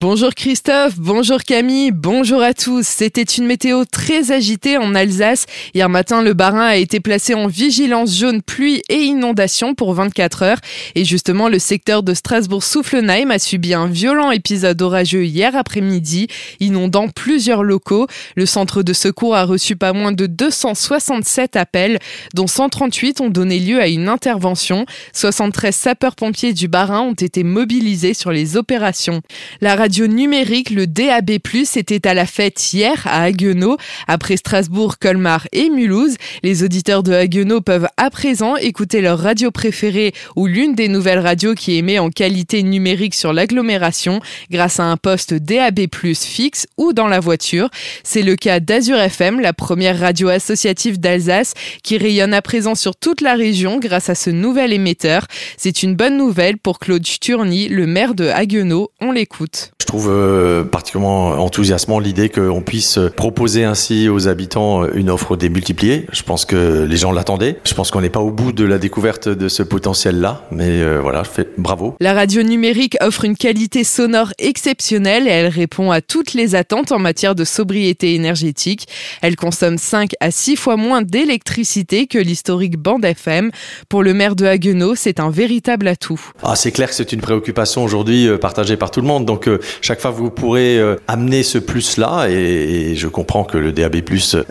Bonjour Christophe, bonjour Camille, bonjour à tous. C'était une météo très agitée en Alsace. Hier matin, le Barin a été placé en vigilance jaune pluie et inondation pour 24 heures. Et justement, le secteur de Strasbourg-Soufflenheim a subi un violent épisode orageux hier après-midi, inondant plusieurs locaux. Le centre de secours a reçu pas moins de 267 appels, dont 138 ont donné lieu à une intervention. 73 sapeurs-pompiers du Barin ont été mobilisés sur les opérations. Radio numérique, le DAB+, était à la fête hier à Haguenau. Après Strasbourg, Colmar et Mulhouse, les auditeurs de Haguenau peuvent à présent écouter leur radio préférée ou l'une des nouvelles radios qui émet en qualité numérique sur l'agglomération grâce à un poste DAB+, fixe ou dans la voiture. C'est le cas d'Azur FM, la première radio associative d'Alsace qui rayonne à présent sur toute la région grâce à ce nouvel émetteur. C'est une bonne nouvelle pour Claude Sturny, le maire de Haguenau. On l'écoute. Je trouve euh, particulièrement enthousiasmant l'idée qu'on puisse proposer ainsi aux habitants une offre démultipliée. Je pense que les gens l'attendaient. Je pense qu'on n'est pas au bout de la découverte de ce potentiel-là, mais euh, voilà, je fais bravo. La radio numérique offre une qualité sonore exceptionnelle et elle répond à toutes les attentes en matière de sobriété énergétique. Elle consomme 5 à 6 fois moins d'électricité que l'historique bande FM. Pour le maire de Haguenau, c'est un véritable atout. Ah, c'est clair que c'est une préoccupation aujourd'hui euh, partagée par tout le monde. Donc chaque fois vous pourrez euh, amener ce plus-là, et, je comprends que le DAB+,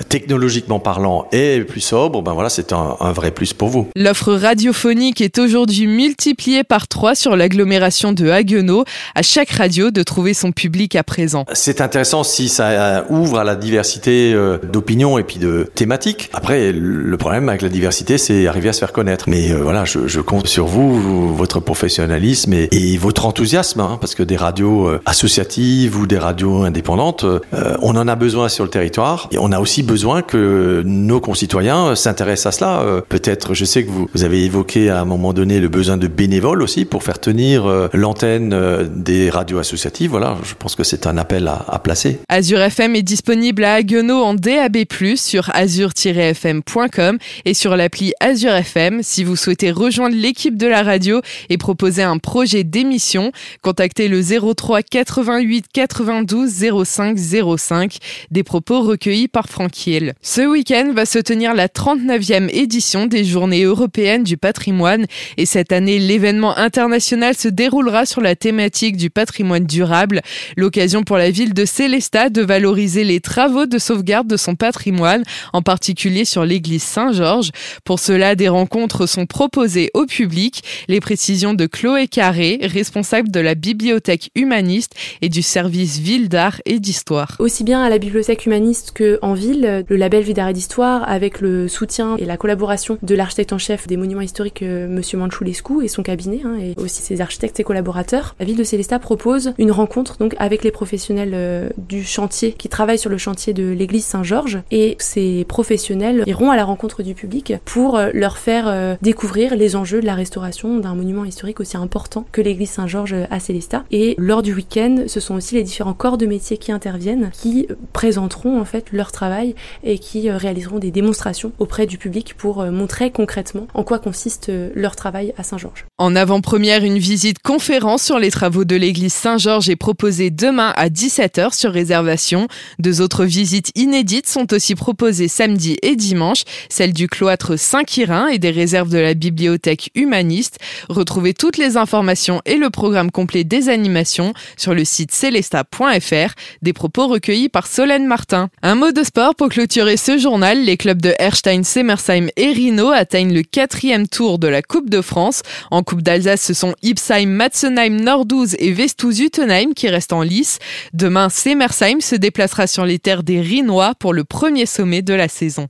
technologiquement parlant, est plus sobre, ben voilà, c'est un, vrai plus pour vous. L'offre radiophonique est aujourd'hui multipliée par trois sur l'agglomération de Haguenau, à chaque radio de trouver son public à présent. C'est intéressant si ça euh, ouvre à la diversité euh, d'opinions et puis de thématiques. Après, le problème avec la diversité, c'est arriver à se faire connaître. Mais voilà, je, compte sur vous, votre professionnalisme et, votre enthousiasme, hein, parce que des radios associatives ou des radios indépendantes, euh, on en a besoin sur le territoire et on a aussi besoin que nos concitoyens s'intéressent à cela. Euh, peut-être, je sais que vous, avez évoqué à un moment donné le besoin de bénévoles aussi pour faire tenir euh, l'antenne des radios associatives. Voilà, je pense que c'est un appel à, placer. Azure FM est disponible à Haguenau en DAB+, sur azure-fm.com et sur l'appli Azure FM. Si vous souhaitez rejoindre l'équipe de la radio et proposer un projet d'émission, contactez le 03 88 92 05 05, des propos recueillis par Franquiel. Ce week-end va se tenir la 39e édition des Journées européennes du patrimoine et cette année, l'événement international se déroulera sur la thématique du patrimoine durable, l'occasion pour la ville de Célestat de valoriser les travaux de sauvegarde de son patrimoine, en particulier sur l'église Saint-Georges. Pour cela, des rencontres sont proposées au public. Les précisions de Chloé Carré, responsable de la bibliothèque humaniste et du service ville d'art et d'histoire. Aussi bien à la bibliothèque humaniste qu'en ville, le label Ville d'art et d'histoire, avec le soutien et la collaboration de l'architecte en chef des monuments historiques, euh, Monsieur Manchoulescu et son cabinet, hein, et aussi ses architectes et collaborateurs, la ville de Célestat propose une rencontre donc avec les professionnels euh, du chantier qui travaillent sur le chantier de l'église Saint-Georges, et ces professionnels iront à la rencontre du public pour euh, leur faire découvrir les enjeux de la restauration d'un monument historique aussi important que l'église Saint-Georges à Célestat. Et lors du week-end ce sont aussi les différents corps de métiers qui interviennent, qui présenteront en fait leur travail et qui euh, réaliseront des démonstrations auprès du public pour euh, montrer concrètement en quoi consiste euh, leur travail à Saint-Georges. En avant-première, une visite conférence sur les travaux de l'église Saint-Georges est proposée demain à 17h sur réservation. Deux autres visites inédites sont aussi proposées samedi et dimanche, celle du cloître Saint-Quirin et des réserves de la bibliothèque humaniste. Retrouvez toutes les informations et le programme complet des animations sur le site celesta.fr, des propos recueillis par Solène Martin. Un mot de sport pour clôturer ce journal. Les clubs de Erstein, Semersheim et Rino atteignent le quatrième tour de la Coupe de France. Coupe d'Alsace, ce sont Ipsheim, Matzenheim, Nordouze et Vestouz-Utenheim qui restent en lice. Demain, Semersheim se déplacera sur les terres des Rinois pour le premier sommet de la saison.